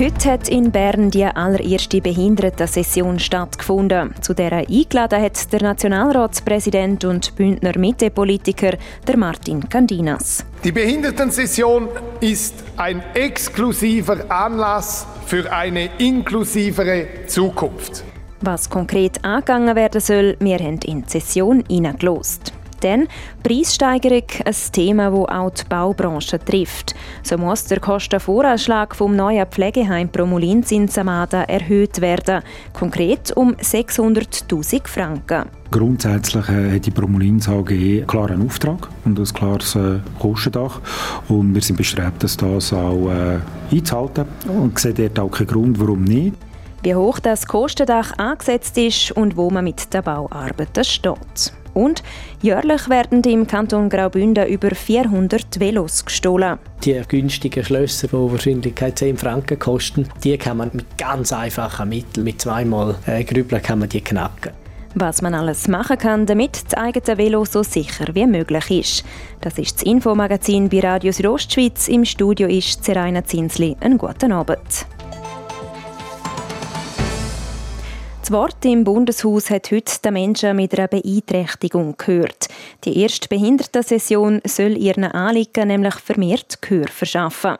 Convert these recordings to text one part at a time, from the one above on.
Heute hat in Bern die allererste Behindertensession stattgefunden. Zu der eingeladen hat der Nationalratspräsident und Bündner Mitte-Politiker der Martin Candinas. Die Behindertensession ist ein exklusiver Anlass für eine inklusivere Zukunft. Was konkret angegangen werden soll, wir haben in die Session hineingelost. Denn Preissteigerung ein Thema, das auch die Baubranche trifft. So muss der Kostenvoranschlag vom neuen Pflegeheim Promulins in Samada erhöht werden. Konkret um 600'000 Franken. Grundsätzlich äh, hat die Promulins AG einen klaren Auftrag und ein klares äh, Kostendach. Und wir sind bestrebt, das auch äh, einzuhalten und sehen dort auch keinen Grund, warum nicht. Wie hoch das Kostendach angesetzt ist und wo man mit der Bauarbeiten steht. Und jährlich werden im Kanton Graubünden über 400 Velos gestohlen. Die günstigen Schlösser, die wahrscheinlich 10 Franken kosten, die kann man mit ganz einfachen Mitteln, mit zweimal äh, Grübeln, kann man die knacken. Was man alles machen kann, damit das eigene Velo so sicher wie möglich ist. Das ist das Infomagazin bei Radio Südostschweiz. Im Studio ist Zeraina Zinsli. Einen guten Abend. Das Wort im Bundeshaus hat heute den Menschen mit einer Beeinträchtigung gehört. Die erste Behindertensession soll ihren Anliegen nämlich vermehrt Gehör verschaffen.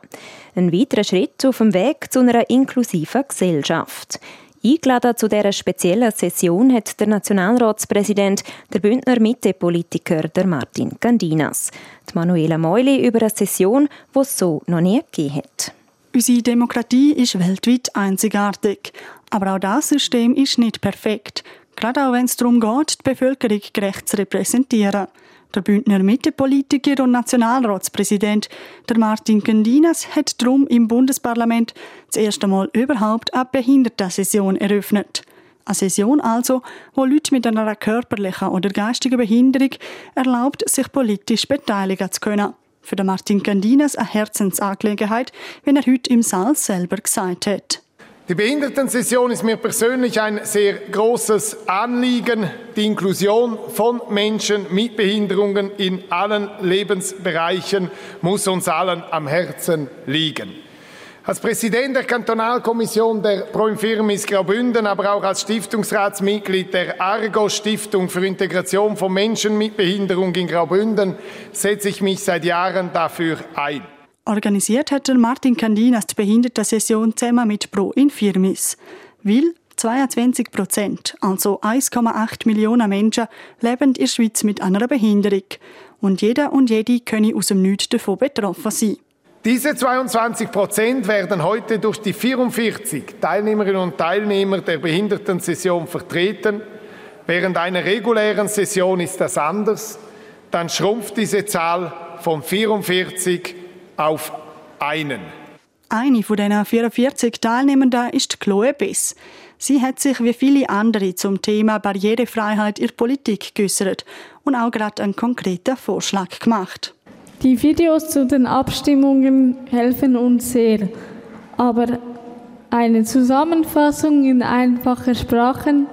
Ein weiterer Schritt auf dem Weg zu einer inklusiven Gesellschaft. Eingeladen zu dieser speziellen Session hat der Nationalratspräsident, der Bündner Mitte-Politiker, der Martin Gandinas. Die Manuela Meuli über eine Session, die es so noch nie gegeben hat. Unsere Demokratie ist weltweit einzigartig. Aber auch das System ist nicht perfekt. Gerade auch wenn es darum geht, die Bevölkerung gerecht zu repräsentieren. Der Bündner Mittepolitiker und Nationalratspräsident, der Martin Candinas, hat darum im Bundesparlament das erste Mal überhaupt eine Behindertensession eröffnet. Eine Session also, wo Leute mit einer körperlichen oder geistigen Behinderung erlaubt, sich politisch beteiligen zu können. Für den Martin Candinas eine Herzensangelegenheit, wenn er heute im Saal selber gesagt hat. Die Behindertensession ist mir persönlich ein sehr großes Anliegen. Die Inklusion von Menschen mit Behinderungen in allen Lebensbereichen muss uns allen am Herzen liegen. Als Präsident der Kantonalkommission der Pro Infirmis Graubünden, aber auch als Stiftungsratsmitglied der Argo Stiftung für Integration von Menschen mit Behinderung in Graubünden setze ich mich seit Jahren dafür ein. Organisiert hat Martin Candinas die Behindertensession zusammen mit Pro Infirmis. Weil 22 Prozent, also 1,8 Millionen Menschen, leben in der Schweiz mit einer Behinderung. Und jeder und jede können aus dem Nichts davon betroffen sein. Diese 22 Prozent werden heute durch die 44 Teilnehmerinnen und Teilnehmer der Behindertensession vertreten. Während einer regulären Session ist das anders. Dann schrumpft diese Zahl von 44 auf einen. Eine von diesen 44 Teilnehmenden ist Chloe Biss. Sie hat sich wie viele andere zum Thema Barrierefreiheit in der Politik geäußert und auch gerade einen konkreten Vorschlag gemacht. Die Videos zu den Abstimmungen helfen uns sehr, aber eine Zusammenfassung in einfacher Sprache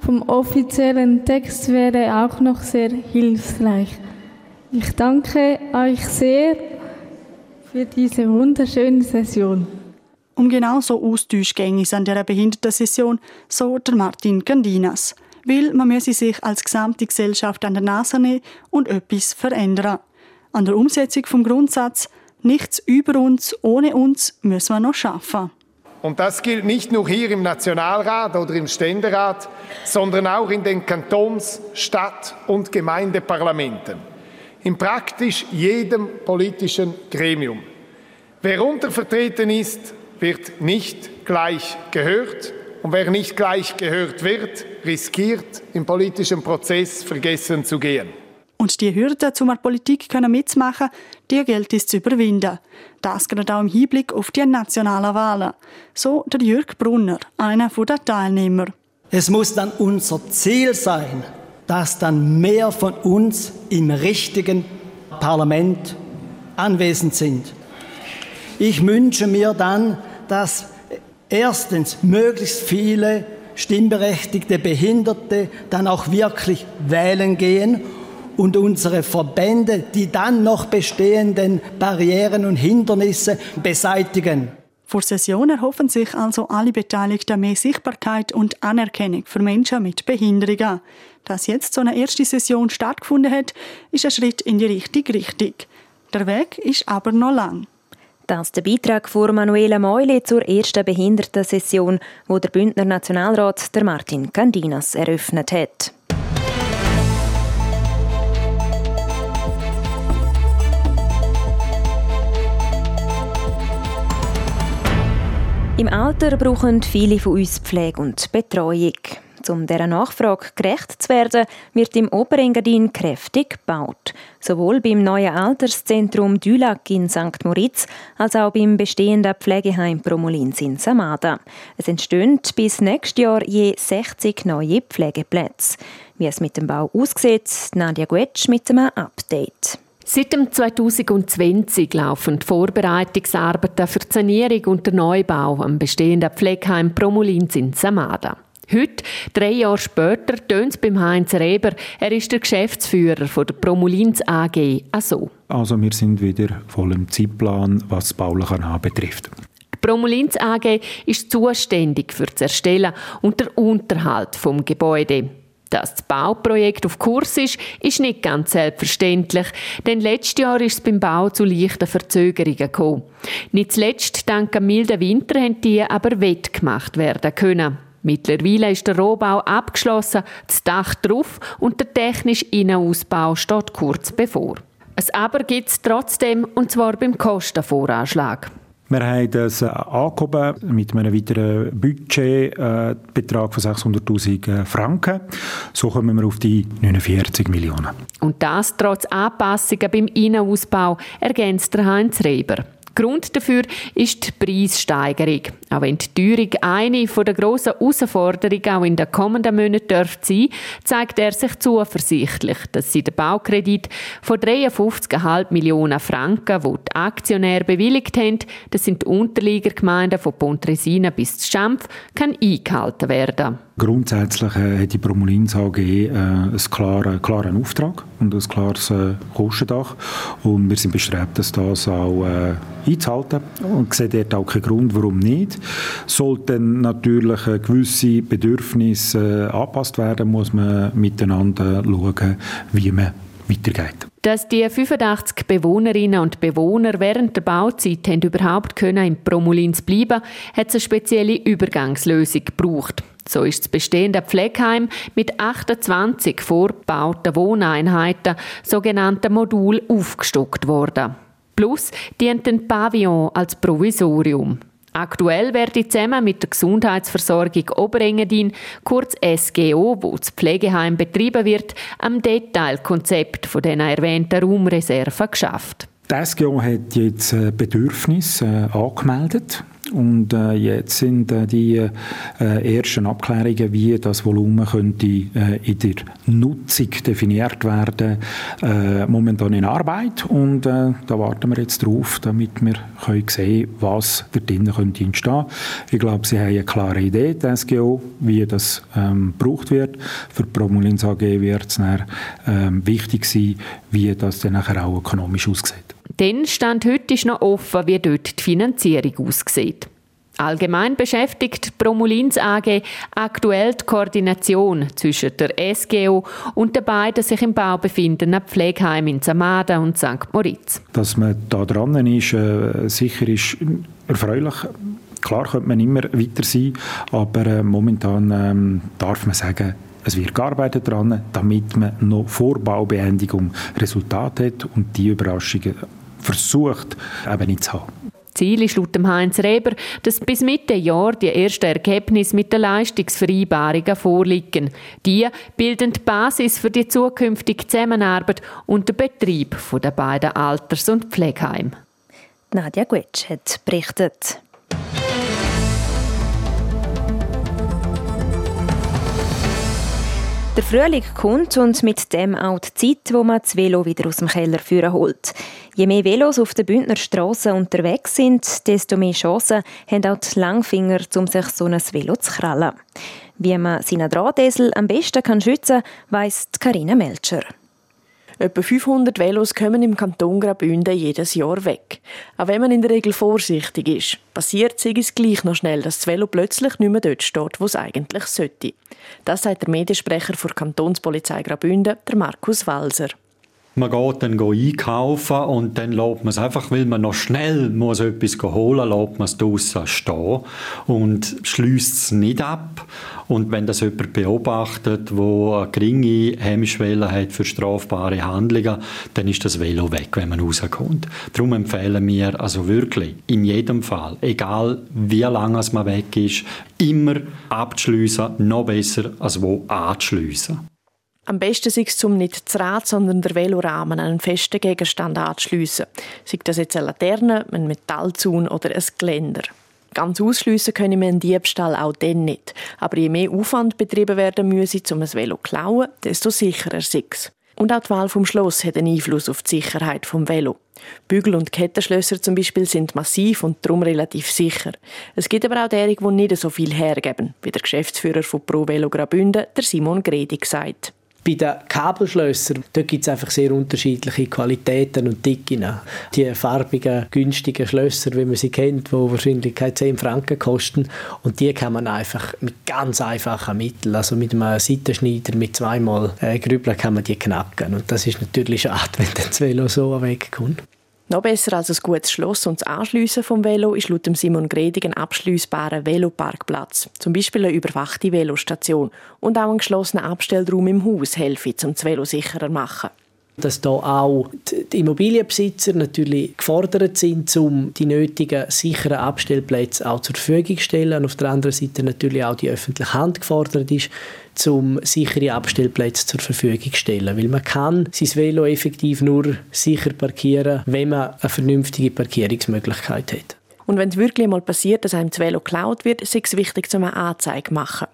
vom offiziellen Text wäre auch noch sehr hilfreich. Ich danke euch sehr für diese wunderschöne Session. Um genau so Austausch ging es an dieser Behindertensession, so der Martin Gandinas. Weil man müsse sich als gesamte Gesellschaft an der Nase nehmen und etwas verändern. An der Umsetzung vom Grundsatz Nichts über uns, ohne uns müssen wir noch schaffen. Und das gilt nicht nur hier im Nationalrat oder im Ständerat, sondern auch in den Kantons-, Stadt- und Gemeindeparlamenten. In praktisch jedem politischen Gremium. Wer untervertreten ist, wird nicht gleich gehört. Und wer nicht gleich gehört wird, riskiert, im politischen Prozess vergessen zu gehen. Und die Hürden, um an Politik mitzumachen, die gilt es zu überwinden. Das gerade auch im Hinblick auf die nationalen Wahlen. So der Jürg Brunner, einer der Teilnehmer. Es muss dann unser Ziel sein, dass dann mehr von uns im richtigen Parlament anwesend sind. Ich wünsche mir dann, dass erstens möglichst viele stimmberechtigte Behinderte dann auch wirklich wählen gehen und unsere Verbände die dann noch bestehenden Barrieren und Hindernisse beseitigen. Vor Session erhoffen sich also alle Beteiligten mehr Sichtbarkeit und Anerkennung für Menschen mit Behinderungen. Dass jetzt so eine erste Session stattgefunden hat, ist ein Schritt in die richtige Richtung. Der Weg ist aber noch lang. Das ist der Beitrag von Manuela Meule zur ersten Behindertensession, wo der Bündner Nationalrat der Martin Candinas eröffnet hat. Im Alter brauchen viele von uns Pflege und Betreuung. Um dieser Nachfrage gerecht zu werden, wird im Oberengadin kräftig gebaut. Sowohl beim neuen Alterszentrum Dülac in St. Moritz als auch beim bestehenden Pflegeheim Promolins in Samada. Es entstehen bis nächstes Jahr je 60 neue Pflegeplätze. Wie es mit dem Bau aussieht, Nadia Guetsch mit einem Update. Seit dem 2020 laufen die Vorbereitungsarbeiten für die Sanierung und den Neubau am bestehenden Pflegeheim Promolins in Samada. Heute, drei Jahre später, tönt es beim Heinz Reber. Er ist der Geschäftsführer von der Promolins AG. Also. also wir sind wieder voll im Zeitplan, was das Bauliche betrifft. Die Promolins AG ist zuständig für das Erstellen und den Unterhalt vom Gebäude. Dass das Bauprojekt auf Kurs ist, ist nicht ganz selbstverständlich, denn letztes Jahr ist es beim Bau zu leichten Verzögerungen gekommen. Nicht zuletzt dank dem milden Winter haben die aber wettgemacht werden können. Mittlerweile ist der Rohbau abgeschlossen, das Dach drauf und der technische Innenausbau steht kurz bevor. Es aber gibt es trotzdem, und zwar beim Kostenvoranschlag. Wir haben das äh, angehoben mit einem weiteren Budgetbetrag von 600'000 äh, Franken. So kommen wir auf die 49 Millionen. Und das trotz Anpassungen beim Innenausbau, ergänzt der Heinz Reber. Grund dafür ist die Preissteigerung. Auch wenn die Teuerung eine der grossen Herausforderungen auch in den kommenden Monaten dürfte sein, zeigt er sich zuversichtlich, dass sie den Baukredit von 53,5 Millionen Franken, die die Aktionäre bewilligt haben, das sind die Unterliegergemeinden von Pontresina bis zu Schampf, kann eingehalten werden. Grundsätzlich äh, hat die Promolins AG äh, einen klaren, klaren Auftrag und ein klares äh, Kostendach. Und wir sind bestrebt, das auch äh, einzuhalten und sehen dort auch keinen Grund, warum nicht. Sollten natürlich äh, gewisse Bedürfnisse äh, angepasst werden, muss man miteinander schauen, wie man weitergeht. Dass die 85 Bewohnerinnen und Bewohner während der Bauzeit überhaupt können in Promolins bleiben, hat es eine spezielle Übergangslösung gebraucht. So ist das bestehende Pflegeheim mit 28 vorgebauten Wohneinheiten, sogenannten Modul, aufgestockt worden. Plus dient ein Pavillon als Provisorium. Aktuell werde zusammen mit der Gesundheitsversorgung Oberengadin, kurz SGO, wo das Pflegeheim betrieben wird, am Detailkonzept von den erwähnten Raumreserven geschafft. Die SGO hat jetzt Bedürfnisse äh, angemeldet und äh, jetzt sind äh, die äh, ersten Abklärungen, wie das Volumen könnte äh, in der Nutzung definiert werden, äh, momentan in Arbeit. Und äh, da warten wir jetzt drauf, damit wir können sehen was da drinnen könnte entstehen. Ich glaube, Sie haben eine klare Idee, die SGO, wie das ähm, gebraucht wird. Für die Promulins AG wird es ähm, wichtig sein, wie das dann nachher auch ökonomisch aussieht. Dann stand heute ist noch offen, wie dort die Finanzierung aussieht. Allgemein beschäftigt Promulins AG aktuell die Koordination zwischen der SGO und den beiden sich im Bau befindenden Pflegeheimen in Samada und St. Moritz. Dass man da dran ist, äh, sicher ist erfreulich. Klar könnte man immer weiter sein, aber äh, momentan ähm, darf man sagen, es wird gearbeitet daran, damit man noch vor Baubeendigung Resultate hat und die Überraschungen versucht, eben nicht zu haben. Ziel ist laut Heinz Reber, dass bis Mitte Jahr die ersten Ergebnisse mit den Leistungsvereinbarungen vorliegen. Die bilden die Basis für die zukünftige Zusammenarbeit und den Betrieb der beiden Alters- und Pflegeheime. Nadja Guetsch hat berichtet. Der Frühling kommt und mit dem auch die Zeit, wo man das Velo wieder aus dem Keller führen holt. Je mehr Velos auf den Bündner Strassen unterwegs sind, desto mehr Chancen haben auch die Langfinger, um sich so ein Velo zu krallen. Wie man seinen Drahtesel am besten kann schützen kann, weiss Karina Melcher. Etwa 500 Velos kommen im Kanton Graubünden jedes Jahr weg. Auch wenn man in der Regel vorsichtig ist, passiert es gleich noch schnell, dass das Velo plötzlich nicht mehr dort steht, wo es eigentlich sollte. Das sagt der Mediensprecher der Kantonspolizei Graubünden, der Markus Walser. Man geht dann einkaufen und dann lässt man es einfach, weil man noch schnell muss etwas holen muss, lässt man es draussen stehen und schließt es nicht ab. Und wenn das jemand beobachtet, wo eine geringe Hemmschwelle hat für strafbare Handlungen, dann ist das Velo weg, wenn man rauskommt. Darum empfehlen wir also wirklich in jedem Fall, egal wie lange man weg ist, immer abzuschliessen, noch besser als wo anzuschliessen. Am besten ist es, um nicht das Rad, sondern der Velorahmen an einen festen Gegenstand anzuschliessen. Sei das jetzt eine Laterne, ein Metallzaun oder ein Geländer. Ganz ausschliessen können wir einen Diebstahl auch dann nicht. Aber je mehr Aufwand betrieben werden müsse, um ein Velo zu klauen, desto sicherer ist es. Und auch die Wahl vom Schloss hat einen Einfluss auf die Sicherheit vom Velo. Bügel- und Kettenschlösser zum Beispiel sind massiv und darum relativ sicher. Es gibt aber auch derige, die nicht so viel hergeben, wie der Geschäftsführer von Pro Velo Graubünden, der Simon Gredig, sagt. Bei den Kabelschlössern gibt es einfach sehr unterschiedliche Qualitäten und Dicken. Die farbigen, günstigen Schlösser, wie man sie kennt, die wahrscheinlich 10 Franken kosten. Und die kann man einfach mit ganz einfachen Mitteln, also mit einem Seitenschneider mit zweimal äh, Grübeln, kann man die knacken. Und das ist natürlich schade, wenn das Velo so wegkommt. Noch besser als ein gutes Schloss und das Anschliessen vom Velo ist laut Simon Gredig ein abschliessbarer Veloparkplatz. Zum Beispiel eine überwachte Velostation. Und auch ein geschlossener Abstellraum im Haus helfen, um das Velo sicherer zu machen dass da auch die Immobilienbesitzer natürlich gefordert sind, um die nötigen sicheren Abstellplätze auch zur Verfügung zu stellen. Und auf der anderen Seite natürlich auch die öffentliche Hand gefordert ist, um sichere Abstellplätze zur Verfügung zu stellen. Weil man kann sein Velo effektiv nur sicher parkieren, wenn man eine vernünftige Parkierungsmöglichkeit hat. Und wenn es wirklich mal passiert, dass einem das Velo geklaut wird, ist es wichtig, um eine Anzeige zu machen.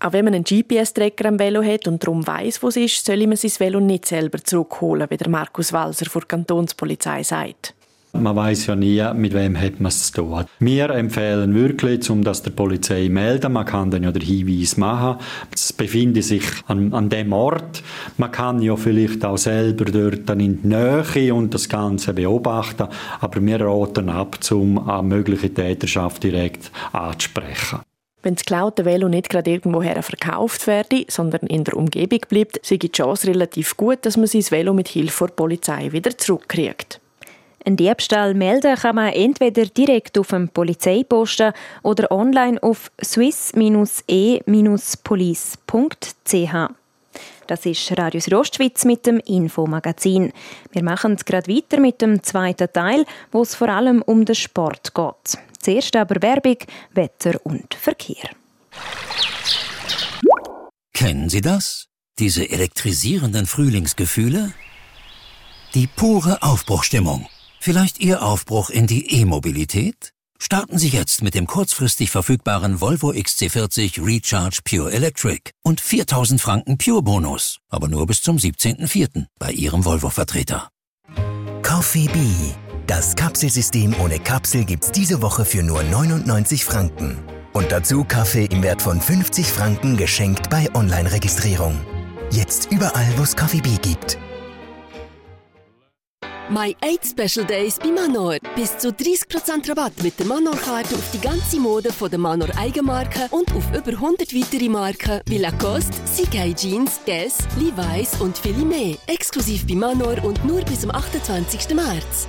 Auch wenn man einen GPS-Tracker am Velo hat und darum weiß, wo es ist, soll man sein Velo nicht selber zurückholen, wie der Markus Walser vor der Kantonspolizei sagt. Man weiß ja nie, mit wem hat man es zu tun. Wir empfehlen wirklich, um das der Polizei melden. Man kann dann ja den Hinweis machen. Es befindet sich an, an dem Ort. Man kann ja vielleicht auch selber dort dann in die Nähe und das Ganze beobachten. Aber wir raten ab, um eine mögliche Täterschaft direkt anzusprechen. Wenn das geklaute Velo nicht gerade irgendwoher verkauft werde, sondern in der Umgebung bleibt, sei die Chance relativ gut, dass man sein Velo mit Hilfe der Polizei wieder zurückkriegt. Ein Diebstahl melden kann man entweder direkt auf dem Polizeiposten oder online auf swiss-e-police.ch. Das ist Radio Südostschweiz mit dem Infomagazin. Wir machen gerade weiter mit dem zweiten Teil, wo es vor allem um den Sport geht. Zuerst aber Werbung, Wetter und Verkehr. Kennen Sie das? Diese elektrisierenden Frühlingsgefühle? Die pure Aufbruchstimmung. Vielleicht Ihr Aufbruch in die E-Mobilität? Starten Sie jetzt mit dem kurzfristig verfügbaren Volvo XC40 Recharge Pure Electric und 4000 Franken Pure Bonus. Aber nur bis zum 17.04. bei Ihrem Volvo-Vertreter. Coffee Bee. Das Kapselsystem ohne Kapsel gibt's diese Woche für nur 99 Franken. Und dazu Kaffee im Wert von 50 Franken geschenkt bei Online-Registrierung. Jetzt überall, wo es Coffee Bee gibt. My 8 Special Days bei Manor. Bis zu 30% Rabatt mit der Manor-Karte auf die ganze Mode von der Manor Eigenmarke und auf über 100 weitere Marken wie Lacoste, CK Jeans, Guess, Levi's und viele mehr. Exklusiv bei Manor und nur bis zum 28. März.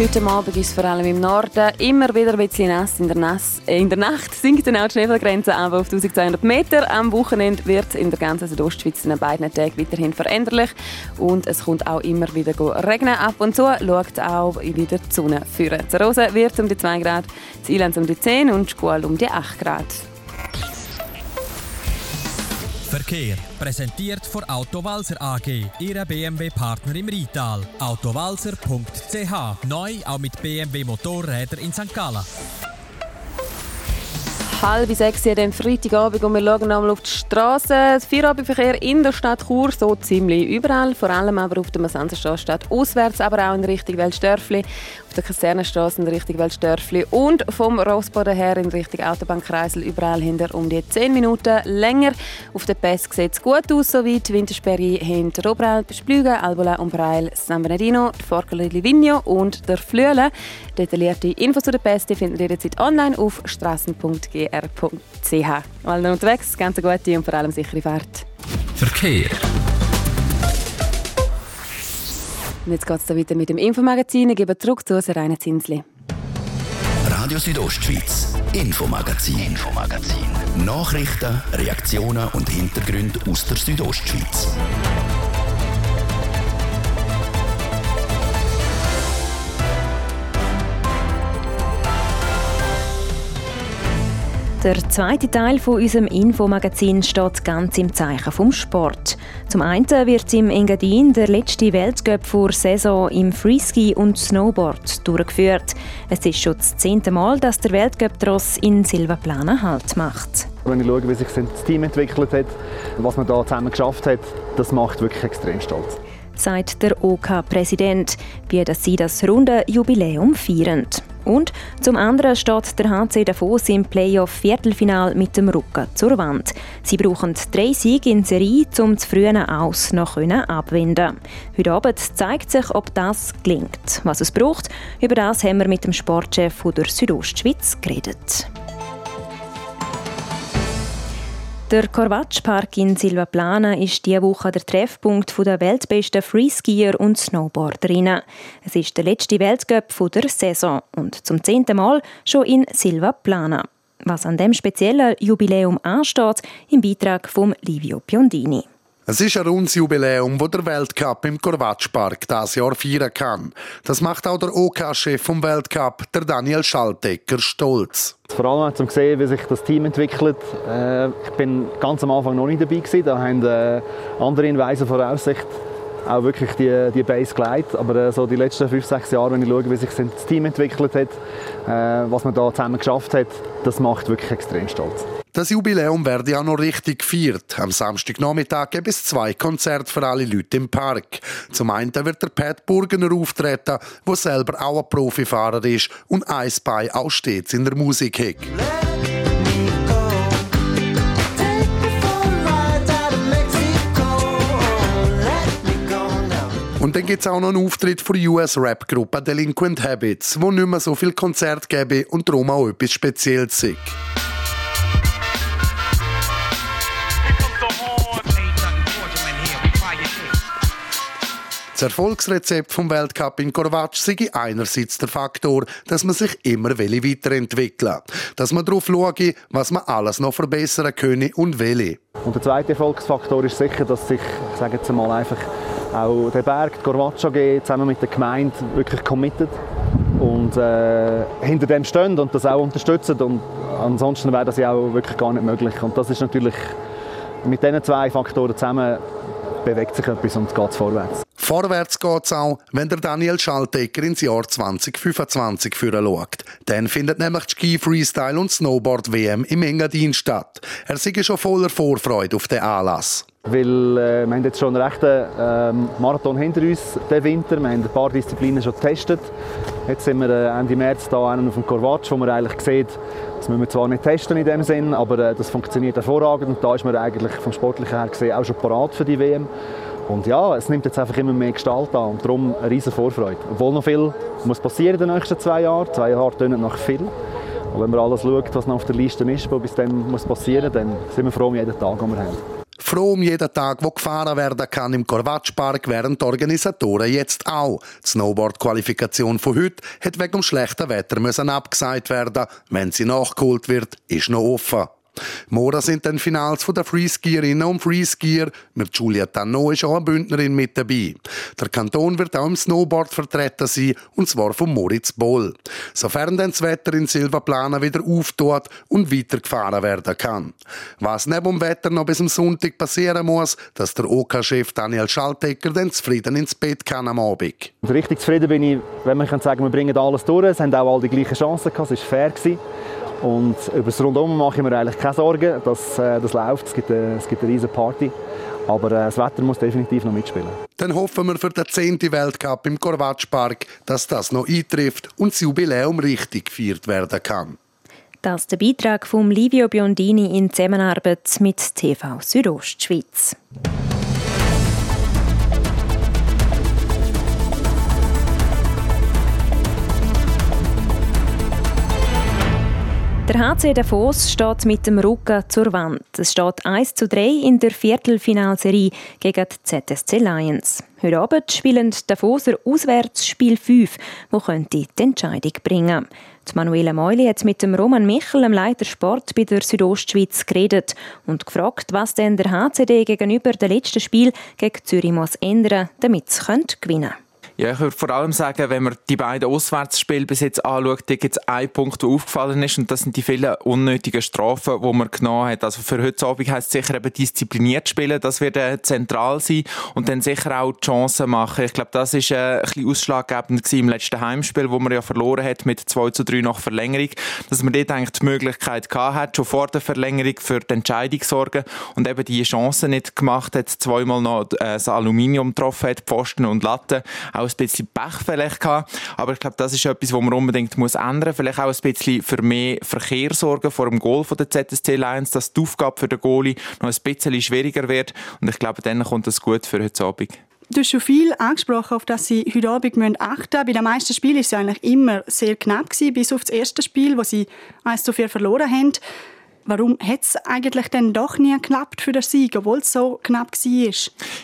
Heute Abend ist vor allem im Norden immer wieder ein bisschen nass. In der, nass, äh, in der Nacht sinkt dann auch die Schneefallgrenze auf 1200 Meter. Am Wochenende wird es in der ganzen Südostschweiz den beiden Tagen weiterhin veränderlich. Und es kommt auch immer wieder regnen. Ab und zu schaut auch wieder die Sonne führen. Zur Rose wird um die 2 Grad, das Ilanz um die 10 und Schkual um die 8 Grad. Verkehr. Präsentiert von Autowalzer AG, Ihrer BMW-Partner im Rital. Autowalzer.ch. Neu auch mit BMW Motorräder in St. Gallen halb sechs jeden Freitagabend und wir schauen einmal auf die Straße. Das Feierabendverkehr in der Stadt Chur so ziemlich überall, vor allem aber auf der Masanzerstraße Stadt auswärts, aber auch in Richtung Weltstörfli, auf der Kasernenstraße in Richtung Weltstörfli und vom Rossboden her in Richtung Autobahnkreisel überall hinter um die 10 Minuten länger. Auf der Pass sieht es gut aus, soweit Wintersperre hinter Oberel, Splügen, Albola und Breil, San Bernardino, Forcali Livigno und der Flüele. Detaillierte Infos zu der Pass findet ihr jetzt online auf strassen.g www.ch. Mal unterwegs, ganz eine gute und vor allem sichere Fahrt. Verkehr. Und jetzt geht es weiter mit dem Infomagazin. Ich gebe zurück zu Serena Zinsli. Radio Südostschweiz, Infomagazin, Infomagazin. Nachrichten, Reaktionen und Hintergründe aus der Südostschweiz. Der zweite Teil von unserem Infomagazin steht ganz im Zeichen vom Sport. Zum einen wird im Engadin der letzte Weltcup vor Saison im Freeski und Snowboard durchgeführt. Es ist schon das zehnte Mal, dass der Weltcup-Tross in Silvaplana Halt macht. Wenn ich schaue, wie sich das Team entwickelt hat, was man da zusammen geschafft hat, das macht wirklich extrem stolz sagt der OK-Präsident, wie dass sie das runde Jubiläum feiern. Und zum anderen steht der HC Davos im Playoff-Viertelfinal mit dem Rücken zur Wand. Sie brauchen drei Siege in Serie, um das frühe Aus noch abwenden Heute Abend zeigt sich, ob das gelingt. Was es braucht, über das haben wir mit dem Sportchef der Südostschweiz geredet. Der Corvatsch-Park in Silvaplana ist diese Woche der Treffpunkt der weltbesten Freeskier und Snowboarderinnen. Es ist der letzte Weltcup der Saison und zum zehnten Mal schon in Silvaplana. Was an dem speziellen Jubiläum ansteht, im Beitrag von Livio Piondini. Es ist ein rundes Jubiläum, wo der Weltcup im Korvatschpark das Jahr feiern kann. Das macht auch der OK-Chef vom Weltcup, der Daniel Schaltecker, stolz. Vor allem um zu sehen, wie sich das Team entwickelt. Äh, ich bin ganz am Anfang noch nicht dabei. Da haben äh, andere in weiser Voraussicht auch wirklich die, die Base geleitet. Aber äh, so die letzten fünf, sechs Jahre, wenn ich schaue, wie sich das Team entwickelt hat, was man da zusammen geschafft hat, das macht wirklich extrem stolz. Das Jubiläum werde auch noch richtig gefeiert. Am Samstagnachmittag gibt es zwei Konzerte für alle Leute im Park. Zum einen wird der Pat Burgener auftreten, der selber auch ein Profifahrer ist und eins bei auch stets in der Musik hat. Und dann gibt es auch noch einen Auftritt von der US-Rap-Gruppe Delinquent Habits, wo nicht mehr so viel Konzert gebe und darum auch etwas Spezielles ist. Das Erfolgsrezept vom Weltcup in Korvatsch sei einerseits der Faktor, dass man sich immer weiterentwickeln. Dass man darauf schaue, was man alles noch verbessern könne und will. Und der zweite Erfolgsfaktor ist sicher, dass sich, ich sage jetzt mal einfach, auch der Berg, die Korvatsch AG, zusammen mit der Gemeinde wirklich committed und äh, hinter dem stehen und das auch unterstützen. Und ansonsten wäre das ja auch wirklich gar nicht möglich. Und das ist natürlich mit diesen zwei Faktoren zusammen bewegt sich etwas und geht vorwärts. Vorwärts geht es auch, wenn der Daniel Schaltecker ins Jahr 2025 führen schaut. Dann findet nämlich die Ski Freestyle und Snowboard WM im Engadin statt. Er sei schon voller Vorfreude auf den Anlass. Weil äh, wir haben jetzt schon einen rechten äh, Marathon hinter uns den Winter. Wir haben ein paar Disziplinen schon getestet. Jetzt sind wir äh, Ende März da auf dem Corvatsch, wo man eigentlich sieht, das müssen wir zwar nicht testen in dem Sinn, aber äh, das funktioniert hervorragend und da ist man eigentlich vom Sportlichen her gesehen auch schon parat für die WM. Und ja, es nimmt jetzt einfach immer mehr Gestalt an und darum eine riesige Vorfreude. Obwohl noch viel muss passieren in den nächsten zwei Jahren. Zwei Jahre tönen noch viel. Und wenn man alles schaut, was noch auf der Liste ist, was bis dann muss passieren, dann sind wir froh um jeden Tag, den wir haben. Froh um jeden Tag, wo gefahren werden kann im Korvatschpark, wären die Organisatoren jetzt auch. Die Snowboard-Qualifikation von heute hat wegen dem Wetter müssen abgesagt werden. Wenn sie nachgeholt wird, ist noch offen. Morgen sind dann Finals von der Freeskierinnen und Freeskier. Mit Julia Tanno ist auch eine Bündnerin mit dabei. Der Kanton wird auch im Snowboard vertreten sein, und zwar von Moritz Boll. Sofern dann das Wetter in Silvaplana wieder auftut und weitergefahren werden kann. Was neben dem Wetter noch bis am Sonntag passieren muss, dass der OK-Chef Daniel Schaltecker dann zufrieden ins Bett kann am Abend. Richtig zufrieden bin ich, wenn man kann sagen, wir bringen alles durch. Es haben auch alle die gleichen Chancen gehabt, es war fair. Und über das Rundum mache ich mir eigentlich keine Sorgen, dass äh, das läuft. Es gibt, äh, es gibt eine riesige Party. Aber äh, das Wetter muss definitiv noch mitspielen. Dann hoffen wir für den 10. Weltcup im Korvatschpark, dass das noch eintrifft und das Jubiläum richtig gefeiert werden kann. Das ist der Beitrag von Livio Biondini in Zusammenarbeit mit TV Südostschweiz. Der HC Davos steht mit dem Rücken zur Wand. Es steht 1 zu 3 in der Viertelfinalserie gegen die ZSC Lions. Heute Abend spielen die Davoser auswärts Spiel 5, wo könnte die Entscheidung bringen. Die Manuela Meuli hat mit dem Roman Michel, dem Leiter Sport bei der Südostschweiz, geredet und gefragt, was denn der HCD gegenüber dem letzten Spiel gegen Zürich muss ändern, damit es gewinnen könnte. Ja, ich würde vor allem sagen, wenn man die beiden Auswärtsspiele bis jetzt anschaut, da gibt es einen Punkt, der aufgefallen ist, und das sind die vielen unnötigen Strafen, die man genommen hat. Also für heute Abend heisst es sicher eben diszipliniert spielen, das wird äh, zentral sein, und dann sicher auch die Chancen machen. Ich glaube, das ist äh, ein bisschen ausschlaggebend im letzten Heimspiel, wo man ja verloren hat mit 2 zu 3 nach Verlängerung, dass man dort eigentlich die Möglichkeit gehabt hat, schon vor der Verlängerung für die Entscheidung sorgen und eben die Chancen nicht gemacht hat, zweimal noch äh, das Aluminium getroffen hat, Pfosten und Latte, auch ein bisschen Pech vielleicht gehabt. Aber ich glaube, das ist etwas, was man unbedingt muss ändern muss. Vielleicht auch ein bisschen für mehr Verkehr sorgen vor dem Goal der ZSC Lions, dass die Aufgabe für den Goalie noch ein bisschen schwieriger wird. Und ich glaube, dann kommt das gut für heute Abend. Du hast schon viel angesprochen, auf das sie heute Abend achten müssen. Bei den meisten Spielen war es eigentlich immer sehr knapp, bis auf das erste Spiel, wo sie 1 zu 4 verloren haben. Warum hat es eigentlich dann doch nie geklappt für den Sieg, obwohl es so knapp war?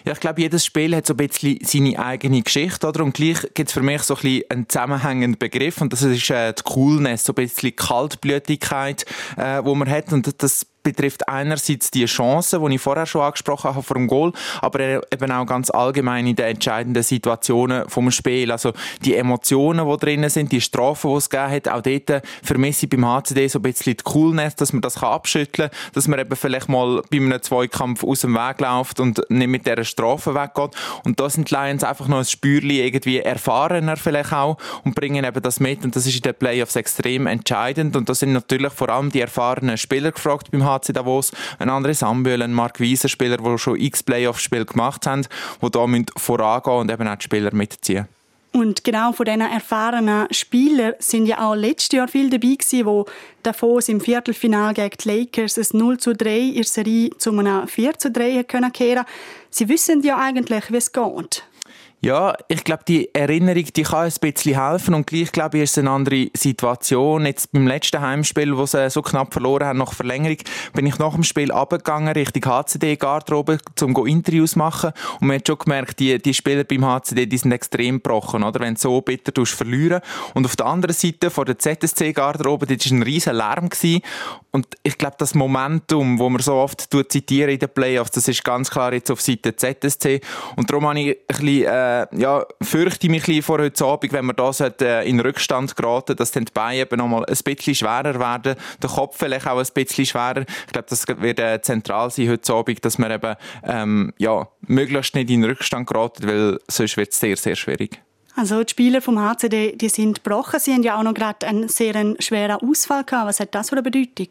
Ja, ich glaube, jedes Spiel hat so ein bisschen seine eigene Geschichte. Oder? Und gleich gibt es für mich so ein bisschen einen zusammenhängenden Begriff. Und das ist äh, die Coolness, so ein bisschen Kaltblütigkeit, äh, wo man hat. Und das betrifft einerseits die Chancen, die ich vorher schon angesprochen habe vor dem Goal, aber eben auch ganz allgemein in den entscheidenden Situationen vom Spiel. Also die Emotionen, die drinnen sind, die Strafen, die es gegeben hat, auch dort vermisse ich beim HCD so ein bisschen die Coolness, dass man das abschütteln kann, dass man eben vielleicht mal bei einem Zweikampf aus dem Weg läuft und nicht mit dieser Strafe weggeht. Und da sind die Lions einfach noch ein Spürchen irgendwie erfahrener vielleicht auch und bringen eben das mit und das ist in den Playoffs extrem entscheidend und da sind natürlich vor allem die erfahrenen Spieler gefragt beim HCD HC Davos, ein anderer Sambühl, ein Mark Wieser Spieler, die schon x Playoff-Spiele gemacht haben, die da vorangehen und eben auch die Spieler mitziehen. Und genau von diesen erfahrenen Spielern sind ja auch letztes Jahr viele dabei gewesen, wo Davos im Viertelfinal gegen die Lakers ein 0 zu 3 in der Serie zu einem 4 zu 3 kehren können. Sie wissen ja eigentlich, wie es geht. Ja, ich glaube, die Erinnerung, die kann ein bisschen helfen und gleich, glaube ich, ist es eine andere Situation. Jetzt beim letzten Heimspiel, wo sie so knapp verloren haben, nach Verlängerung, bin ich nach dem Spiel abgegangen, Richtung HCD-Garderobe, um Interviews zu machen und man hat schon gemerkt, die, die Spieler beim HCD, die sind extrem gebrochen, oder? Wenn du so bitter verlieren Und auf der anderen Seite, vor der ZSC-Garderobe, das war ein riesen Lärm gewesen. und ich glaube, das Momentum, wo man so oft zitieren in den Playoffs, das ist ganz klar jetzt auf Seite ZSC und darum habe ich ein bisschen, äh, äh, ja, fürchte mich ein vor heute Abend, wenn wir da äh, in Rückstand geraten, dass dann die Beine eben noch mal ein bisschen schwerer werden, der Kopf vielleicht auch ein bisschen schwerer. Ich glaube, das wird äh, zentral sein heute Abend, dass wir eben ähm, ja, möglichst nicht in Rückstand geraten, weil sonst wird es sehr, sehr schwierig. Also die Spieler vom HCD, die sind gebrochen. Sie haben ja auch noch gerade einen sehr schweren Ausfall gehabt. Was hat das für eine Bedeutung?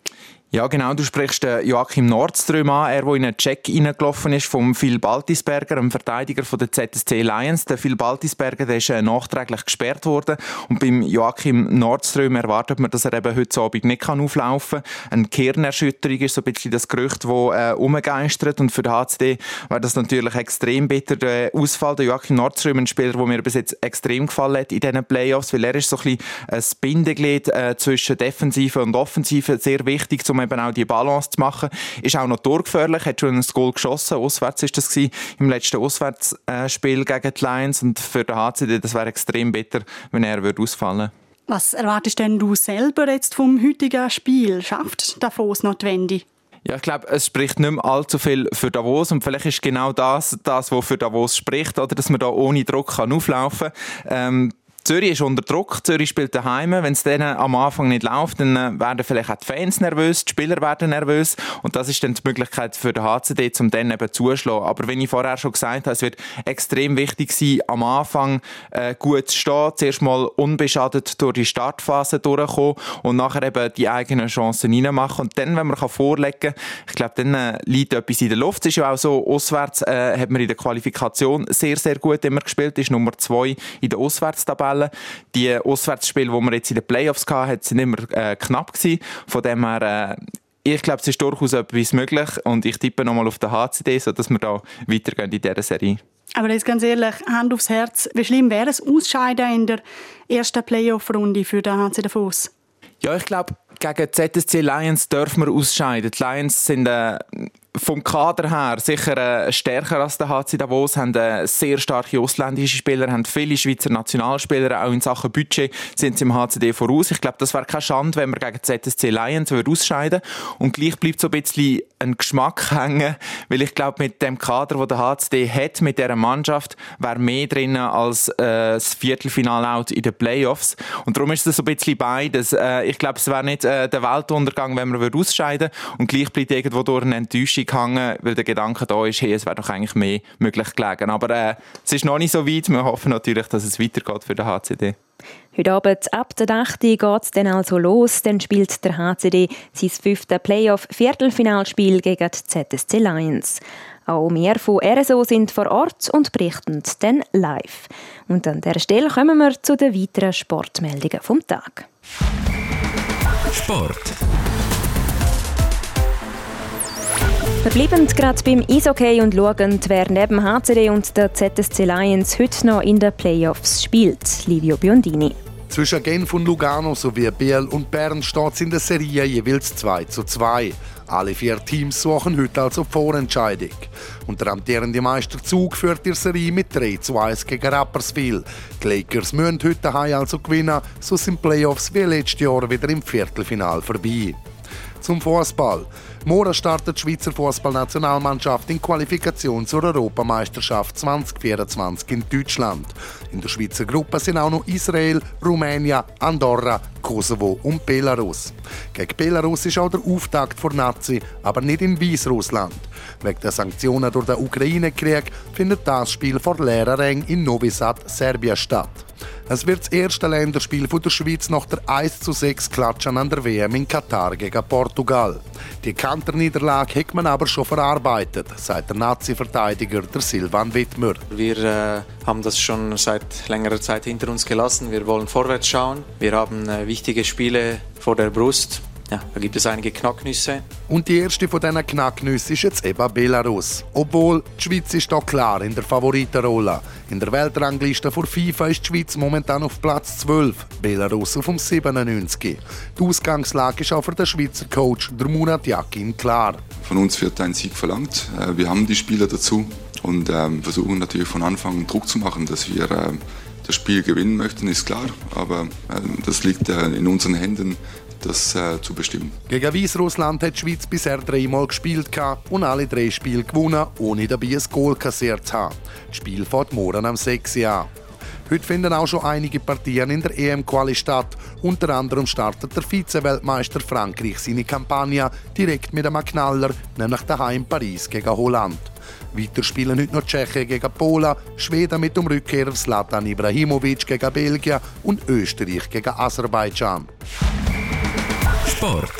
Ja, genau. Du sprichst Joachim Nordström an, er, der in einen Check reingelaufen ist vom Phil Baltisberger, einem Verteidiger von der ZSC Lions. Der Phil Baltisberger der ist äh, nachträglich gesperrt worden. Und beim Joachim Nordström erwartet man, dass er eben heute Abend nicht auflaufen kann. Eine Kernerschütterung ist so ein bisschen das Gerücht, das äh, umgeistert. Und für den HCD war das natürlich extrem bitter. Der Ausfall der Joachim Nordström, ein Spieler, der mir bis jetzt extrem gefallen hat in diesen Playoffs, weil er ist so ein bisschen ein Bindeglied äh, zwischen Defensive und Offensive, sehr wichtig, um eben auch die Balance zu machen. Ist auch noch torgefährlich, hat schon ein Goal geschossen. Auswärts ist das gewesen, im letzten Auswärtsspiel gegen die Lions. Und für den HCD, das wäre extrem bitter, wenn er würde ausfallen würde. Was erwartest denn du selber jetzt vom heutigen Spiel? Schafft Davos notwendig? Ja, ich glaube, es spricht nicht mehr allzu viel für Davos und vielleicht ist genau das, das, was für Davos spricht, oder dass man da ohne Druck kann auflaufen kann. Ähm, Zürich ist unter Druck, Zürich spielt daheim. Wenn es denen am Anfang nicht läuft, dann äh, werden vielleicht auch die Fans nervös, die Spieler werden nervös und das ist dann die Möglichkeit für den HCD, um dann eben zuschlagen. Aber wenn ich vorher schon gesagt habe, es wird extrem wichtig sein, am Anfang äh, gut zu stehen, zuerst mal unbeschadet durch die Startphase durchkommen und nachher eben die eigenen Chancen reinmachen und dann, wenn man kann vorlegen kann, ich glaube, dann äh, liegt etwas in der Luft. Es ist ja auch so, auswärts äh, hat man in der Qualifikation sehr, sehr gut immer gespielt, ist Nummer zwei in der Auswärtstabelle Auswärtstabelle. Die Auswärtsspiele, die wir jetzt in den Playoffs hatten, sind immer äh, knapp gewesen. Von dem her, äh, ich glaube, es ist durchaus etwas möglich und ich tippe nochmal auf den HCD, sodass wir da weitergehen in dieser Serie. Aber jetzt ganz ehrlich, Hand aufs Herz, wie schlimm wäre es Ausscheiden in der ersten Playoff-Runde für den HC Davos? Ja, ich glaube, gegen ZSC Lions dürfen wir ausscheiden. Die Lions sind äh, vom Kader her sicher äh, stärker als der HC Davos, haben äh, sehr starke ausländische Spieler, haben viele Schweizer Nationalspieler, auch in Sachen Budget sind sie im HCD voraus. Ich glaube, das wäre keine Schande, wenn wir gegen ZSC Lions würde ausscheiden Und gleich bleibt so ein bisschen ein Geschmack hängen, weil ich glaube, mit dem Kader, wo der HCD hat, mit dieser Mannschaft, wäre mehr drin als äh, das Viertelfinale out in den Playoffs. Und darum ist es so ein bisschen beides. Äh, ich glaube, es wäre nicht äh, der Weltuntergang, wenn wir ausscheiden und gleich bleibt irgendwo durch eine Enttäuschung gehangen, weil der Gedanke da ist, hey, es wäre doch eigentlich mehr möglich gelegen. Aber äh, es ist noch nicht so weit. Wir hoffen natürlich, dass es weitergeht für den HCD. Heute Abend ab der 8. geht es dann also los. Dann spielt der HCD sein fünftes Playoff-Viertelfinalspiel gegen die ZSC Lions. Auch wir von RSO sind vor Ort und berichten dann live. Und an dieser Stelle kommen wir zu den weiteren Sportmeldungen vom Tag. Sport. Wir bleiben gerade beim Eishockey und schauen, wer neben HCD und der ZSC Lions heute noch in den Playoffs spielt. Livio Biondini. Zwischen Genf und Lugano sowie Biel und Bern steht es in der Serie jeweils 2 zu 2. Alle vier Teams suchen heute also Vorentscheidung. Und der amtierende Meister Zug führt die Serie mit 3 zu 1 gegen Rapperswil. Die Lakers müssen heute daheim also gewinnen, so sind Playoffs wie letztes Jahr wieder im Viertelfinal vorbei. Zum Fußball. Morgen startet die Schweizer Fußballnationalmannschaft in Qualifikation zur Europameisterschaft 2024 in Deutschland. In der Schweizer Gruppe sind auch noch Israel, Rumänien, Andorra, Kosovo und Belarus. Gegen Belarus ist auch der Auftakt vor Nazi, aber nicht in Weißrussland. Wegen der Sanktionen durch den Ukraine-Krieg findet das Spiel vor leeren Rängen in Novi Sad, Serbien statt. Es wird das erste Länderspiel von der Schweiz nach der 1 zu 6 Klatschen an der WM in Katar gegen Portugal. Die Kanterniederlage hat man aber schon verarbeitet, sagt der Nazi-Verteidiger der Silvan Wittmer. Wir äh, haben das schon seit längerer Zeit hinter uns gelassen. Wir wollen vorwärts schauen. Wir haben äh, wichtige Spiele vor der Brust ja, da gibt es einige Knacknüsse. Und die erste von diesen Knacknüssen ist jetzt eben Belarus. Obwohl, die Schweiz ist da klar in der Favoritenrolle. In der Weltrangliste vor FIFA ist die Schweiz momentan auf Platz 12, Belarus auf dem 97. Die Ausgangslage ist auch für den Schweizer Coach der Murat Yakin klar. Von uns wird ein Sieg verlangt. Äh, wir haben die Spieler dazu und ähm, versuchen natürlich von Anfang an Druck zu machen, dass wir ähm, das Spiel gewinnen möchten, ist klar. Aber ähm, das liegt äh, in unseren Händen das äh, zu bestimmen. Gegen Weißrussland hat die Schweiz bisher dreimal gespielt und alle drei Spiele gewonnen, ohne dabei ein Goal kassiert zu haben. Das Spiel fährt morgen am 6 Uhr Heute finden auch schon einige Partien in der EM-Quali statt. Unter anderem startet der Vize-Weltmeister Frankreich seine Kampagne direkt mit einem Knaller, nämlich daheim Paris gegen Holland. Weiter spielen heute noch Tschechien gegen Polen, Schweden mit dem Rückkehrer Zlatan Ibrahimovic gegen Belgien und Österreich gegen Aserbaidschan. Sport.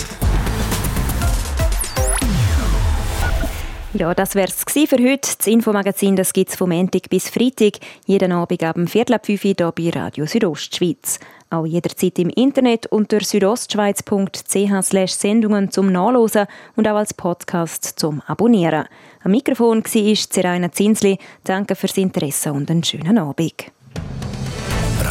Ja, das wäre es für heute. Das Infomagazin gibt es vom Montag bis Freitag, jeden Abend ab dem Viertel ab 5 hier bei Radio Südostschweiz. Auch jederzeit im Internet unter südostschweiz.ch Sendungen zum Nachlesen und auch als Podcast zum Abonnieren. Am Mikrofon war Zeraina Zinsli. Danke fürs Interesse und einen schönen Abend.